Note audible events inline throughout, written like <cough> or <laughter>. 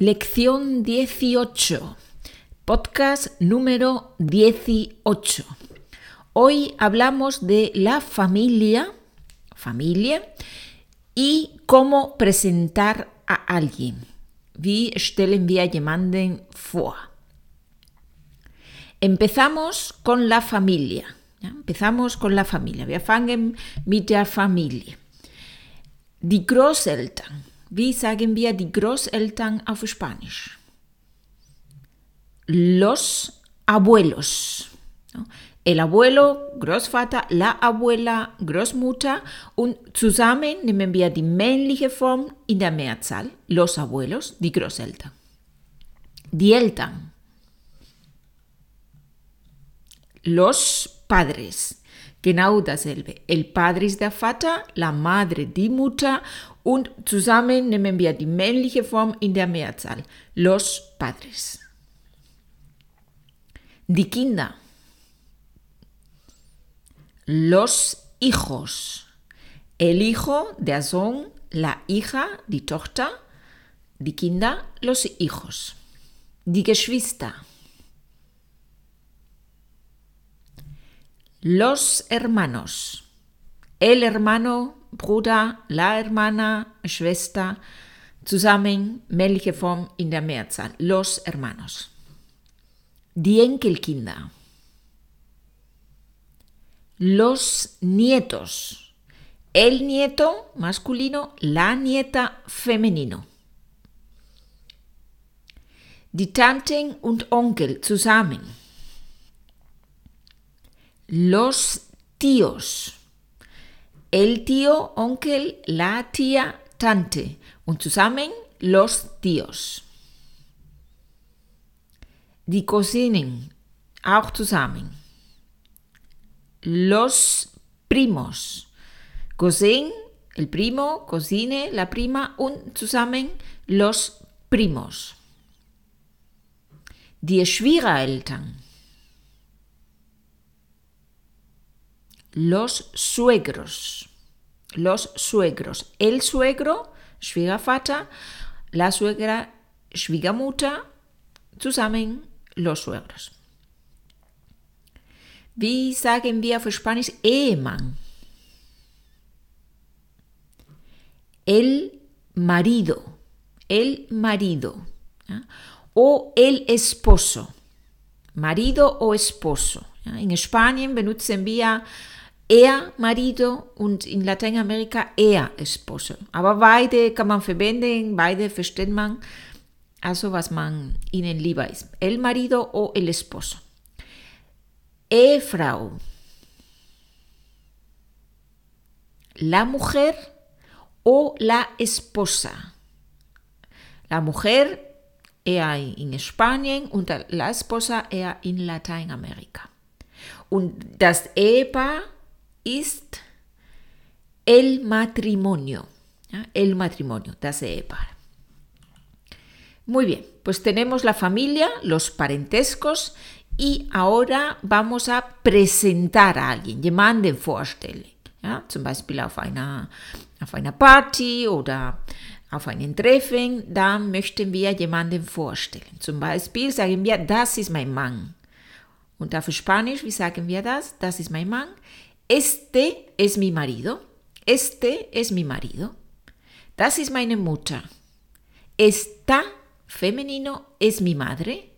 Lección 18. Podcast número 18. Hoy hablamos de la familia, familia y cómo presentar a alguien. Wie stellen wir jemanden vor? Empezamos con la familia. Empezamos con la familia. Wir fangen mit der Familie. Die Großeltern. Wie sagen wir die Großeltern auf Spanisch? Los abuelos. El abuelo, Großvater, la abuela, Großmutter und zusammen nehmen wir die männliche Form in der Mehrzahl. Los abuelos, die Großeltern. Die Eltern. Los padres. Genau dasselbe. El padre ist der Vater, la madre die Mutter und zusammen nehmen wir die männliche Form in der Mehrzahl. Los padres. Die Kinder. Los hijos. El hijo, der Sohn, la hija, die Tochter, die Kinder, los hijos. Die Geschwister. Los hermanos. El hermano, Bruder, la hermana, Schwester, zusammen männliche Form in der Mehrzahl. Los hermanos. Die Enkelkinder. Los nietos. El nieto masculino, la nieta femenino. Die Tanten und Onkel zusammen. Los tíos. El tío, onkel, la tía, tante. Und zusammen los tíos. Die Cousinen, auch zusammen. Los primos. Cousin, el primo, cousine, la prima und zusammen los primos. Die Schwiegereltern. Los suegros. Los suegros. El suegro, Schwiegervater, la suegra, Schwiegermutter, zusammen los suegros. Wie sagen wir auf Spanisch Ehemann? El marido. El marido. ¿ya? O el esposo. Marido o esposo. ¿ya? In Spanien benutzen wir er Marido und in Lateinamerika er Esposo. Aber beide kann man verwenden, beide versteht man. Also was man ihnen lieber ist. El Marido o el Esposo. Ehefrau. La mujer o la esposa. La mujer eher in Spanien und la esposa eher in Lateinamerika. Und das Ehepaar ist el matrimonio. ¿ya? El matrimonio, das Ehepaar. Muy bien, pues tenemos la familia, los parentescos y ahora vamos a presentar a alguien, jemanden vorstellen. Ja, zum Beispiel auf einer, auf einer Party oder auf einem Treffen, da möchten wir jemanden vorstellen. Zum Beispiel sagen wir, das ist mein Mann. Und auf Spanisch, wie sagen wir das? Das ist mein Mann. Este es mi marido. Este es mi marido. Das ist meine Mutter. Esta, femenino, es mi madre.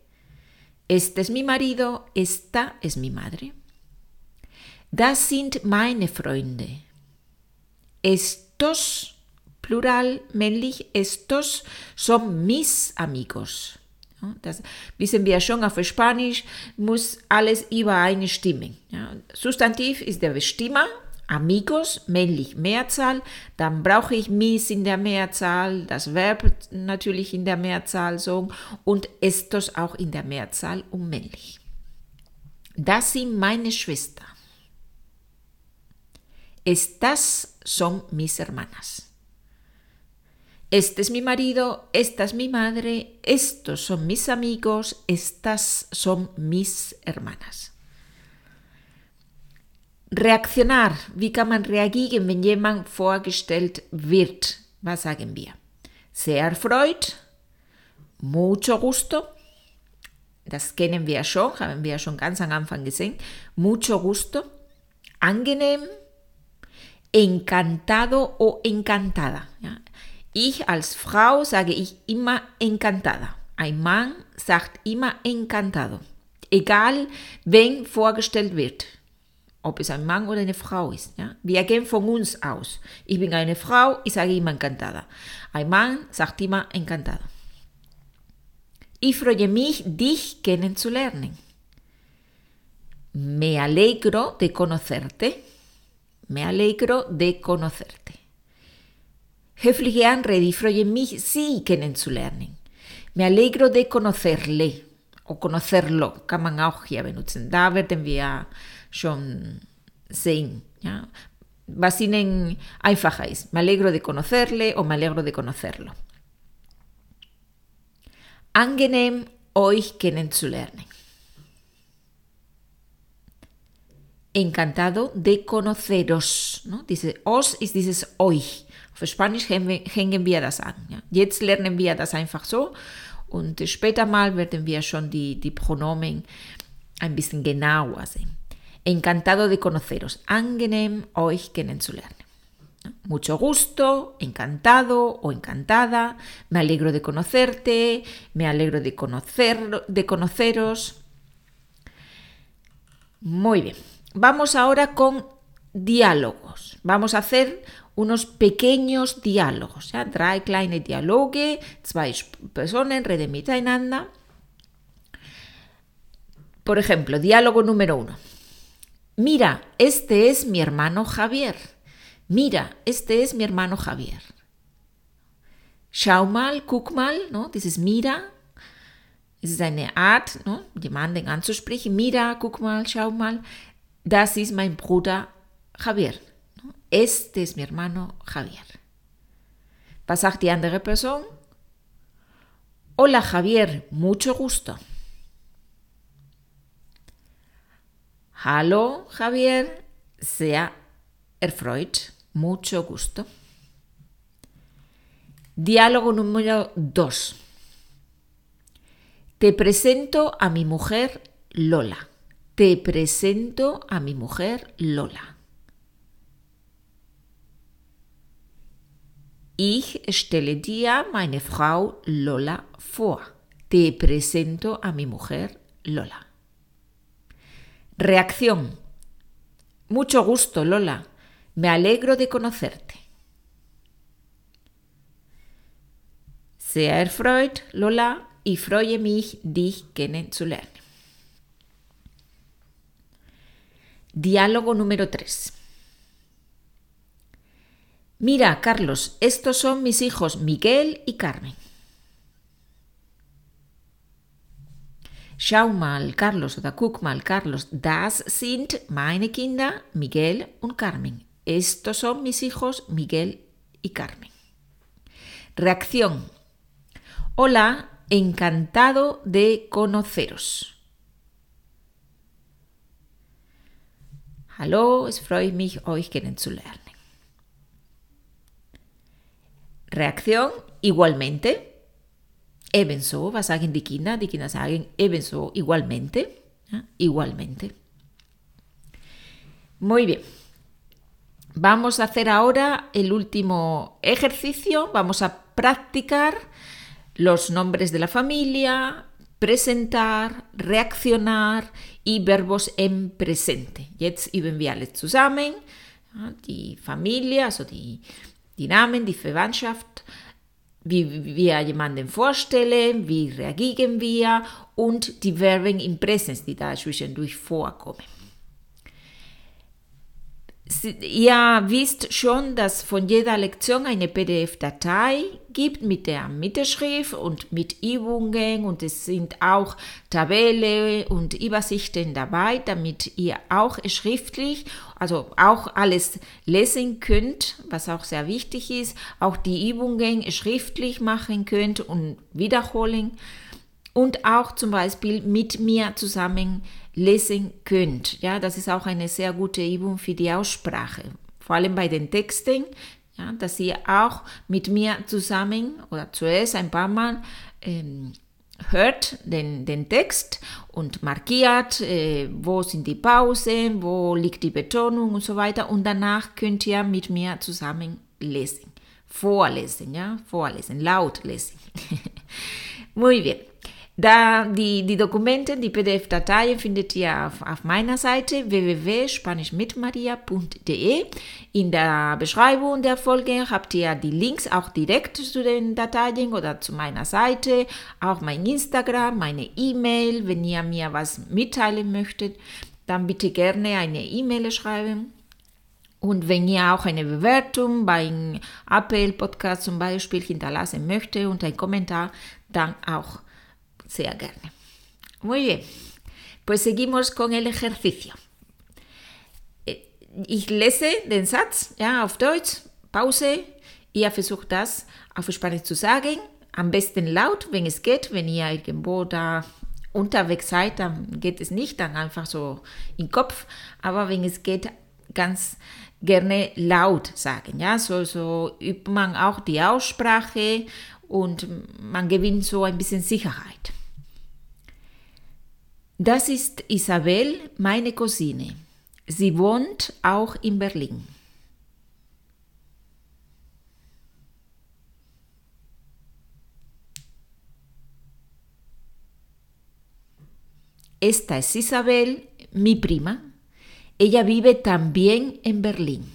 Este es mi marido. Esta es mi madre. Das sind meine Freunde. Estos, plural, männlich, estos son mis amigos. Das wissen wir schon, auf Spanisch muss alles übereinstimmen. Substantiv ist der Bestimmer, amigos, männlich Mehrzahl, dann brauche ich mis in der Mehrzahl, das Verb natürlich in der Mehrzahl so und estos auch in der Mehrzahl und männlich. Das sind meine Schwester. Estas son mis hermanas. Este es mi marido, esta es mi madre, estos son mis amigos, estas son mis hermanas. Reaktionar, wie kann man reagieren, wenn jemand vorgestellt wird? Was sagen wir? Sehr erfreut, mucho gusto. Das kennen wir schon, haben wir schon ganz am Anfang gesehen. Mucho gusto. Angenehm, encantado o encantada. Ich als Frau sage ich immer encantada. Ein Mann sagt immer encantado. Egal, wen vorgestellt wird. Ob es ein Mann oder eine Frau ist. Ja. Wir gehen von uns aus. Ich bin eine Frau, ich sage immer encantada. Ein Mann sagt immer encantada. Ich freue mich, dich kennenzulernen. Me alegro de conocerte. Me alegro de conocerte. Höfliche Anrede, freue mich, Sie kennenzulernen. Me alegro de conocerle o conocerlo, kann man auch hier benutzen. Da werden wir schon sehen, ja, was ist. Me alegro de conocerle o me alegro de conocerlo. Angenehm, euch kennenzulernen. Encantado de conoceros. ¿no? Dice os ist dieses euch. Auf Spanisch hängen wir das an. Ja. Jetzt lernen wir das einfach so und später mal werden wir schon die, die Pronomen ein bisschen genauer sehen. Encantado de conoceros. Angenehm, euch kennenzulernen. Mucho gusto, encantado o encantada, me alegro de conocerte, me alegro de, conocer, de conoceros. Muy bien, vamos ahora con diálogos. Vamos a hacer unos pequeños diálogos. Ja? Drei kleine Dialoge, zwei Personen reden miteinander. Por ejemplo, diálogo número uno. Mira, este es mi hermano Javier. Mira, este es mi hermano Javier. Schau mal, guck mal, ¿no? Dieses Mira. Es ist eine Art, ¿no? jemanden anzusprechen. Mira, guck mal, schau mal. Das ist mein Bruder Javier. Este es mi hermano Javier. Sagt die andere? Hola Javier, mucho gusto. Hallo Javier, sehr erfreut, mucho gusto. Diálogo número 2. Te presento a mi mujer Lola. Te presento a mi mujer Lola. Ich stelle dir meine Frau Lola vor. Te presento a mi mujer Lola. Reacción. Mucho gusto, Lola. Me alegro de conocerte. Sehr erfreut, Lola. Ich freue mich, dich kennenzulernen. Diálogo número 3. Mira, Carlos, estos son mis hijos Miguel y Carmen. Schau mal, Carlos oder guck mal, Carlos, das sind meine Kinder Miguel und Carmen. Estos son mis hijos Miguel y Carmen. Reacción. Hola, encantado de conoceros. Hallo, es freut mich, euch kennenzulernen. Reaktion igualmente. Ebenso, was sagen die Kinder? Die Kinder sagen ebenso, igualmente. ¿ja? Igualmente. Muy bien. Vamos a hacer ahora el último ejercicio. Vamos a practicar los nombres de la familia, presentar, reaccionar y verbos en presente. Jetzt üben wir alle zusammen. Die Familie, also die die Namen, die Verwandtschaft, wie wir jemanden vorstellen, wie reagieren wir und die Verben im Präsens, die da zwischendurch vorkommen. Ihr wisst schon, dass von jeder Lektion eine PDF-Datei gibt mit der Mittelschrift und mit Übungen und es sind auch Tabellen und Übersichten dabei, damit ihr auch schriftlich, also auch alles lesen könnt, was auch sehr wichtig ist, auch die Übungen schriftlich machen könnt und wiederholen und auch zum Beispiel mit mir zusammen lesen könnt. Ja, das ist auch eine sehr gute Übung für die Aussprache. Vor allem bei den Texten, ja, dass ihr auch mit mir zusammen oder zuerst ein paar Mal ähm, hört den, den Text und markiert, äh, wo sind die Pausen, wo liegt die Betonung und so weiter. Und danach könnt ihr mit mir zusammen lesen. Vorlesen, ja, vorlesen, laut lesen. <laughs> Muy bien. Da die, die Dokumente, die PDF-Dateien findet ihr auf, auf meiner Seite www.spanischmitmaria.de. In der Beschreibung der Folge habt ihr die Links auch direkt zu den Dateien oder zu meiner Seite, auch mein Instagram, meine E-Mail. Wenn ihr mir was mitteilen möchtet, dann bitte gerne eine E-Mail schreiben. Und wenn ihr auch eine Bewertung bei Apple Podcast zum Beispiel hinterlassen möchtet und einen Kommentar, dann auch sehr gerne. Muy bien, pues seguimos con el ejercicio. Eh, ich lese den Satz ja, auf Deutsch, Pause, ihr versucht das auf Spanisch zu sagen, am besten laut, wenn es geht, wenn ihr irgendwo da unterwegs seid, dann geht es nicht, dann einfach so im Kopf, aber wenn es geht, ganz gerne laut sagen. Ja, so, so übt man auch die Aussprache und man gewinnt so ein bisschen Sicherheit. Das ist Isabel, meine Cousine. Sie wohnt auch in Berlin. Esta es Isabel, mi prima. Ella vive también en Berlin.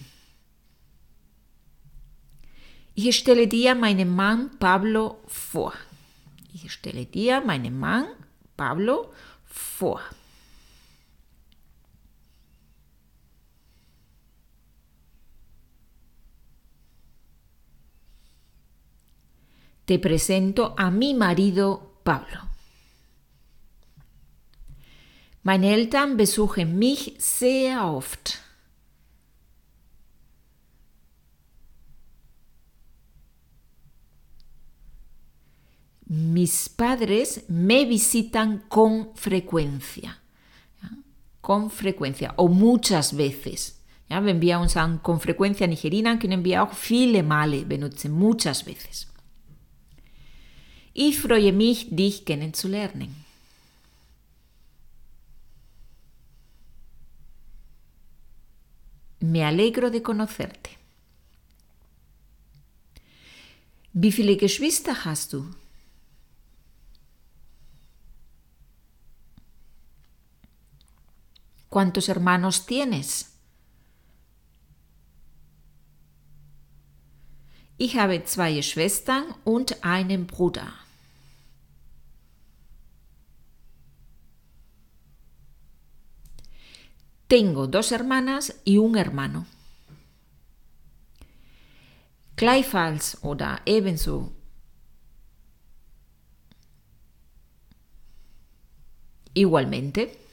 Ich stelle dir meinen Mann Pablo vor. Ich stelle dir meinen Mann Pablo vor Te presento a mi marido Pablo. Meine Eltern besuchen mich sehr oft. Mis padres me visitan con frecuencia. ¿ya? Con frecuencia o muchas veces. Uns an con frecuencia nigerinan, können wir auch viele Male benutzen, muchas veces. Ich freue mich, dich kennenzulernen. Me alegro de conocerte. Wie viele Geschwister hast du? ¿Cuántos hermanos tienes? Ich habe zwei Schwestern und einen Bruder. Tengo dos hermanas y un hermano. Gleichfalls oder ebenso. Igualmente.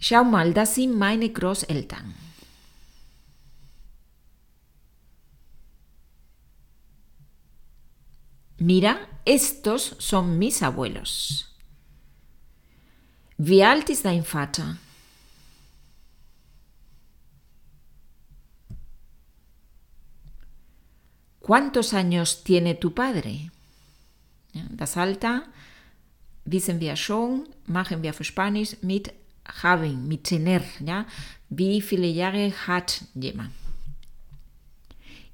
Schau das sind meine Großeltern. Mira, estos son mis abuelos. Wie alt ist dein Vater? ¿Cuántos años tiene tu padre? Das Alter wissen wir schon, machen wir für Spanisch mit haben, tener, ja? Wie viele Jahre hat jemand?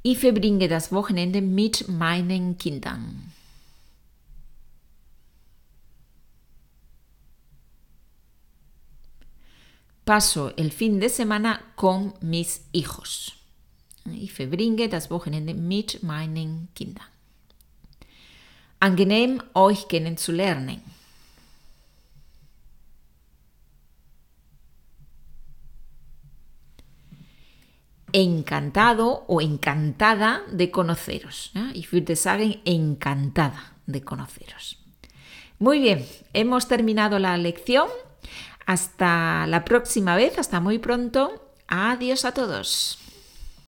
Ich verbringe das Wochenende mit meinen Kindern. Paso el fin de semana con mis hijos. Ich verbringe das Wochenende mit meinen Kindern. Angenehm, euch kennenzulernen. Encantado o encantada de conoceros. ¿eh? Würde sagen, encantada de conoceros. Muy bien, hemos terminado la lección. Hasta la próxima vez, hasta muy pronto. Adiós a todos.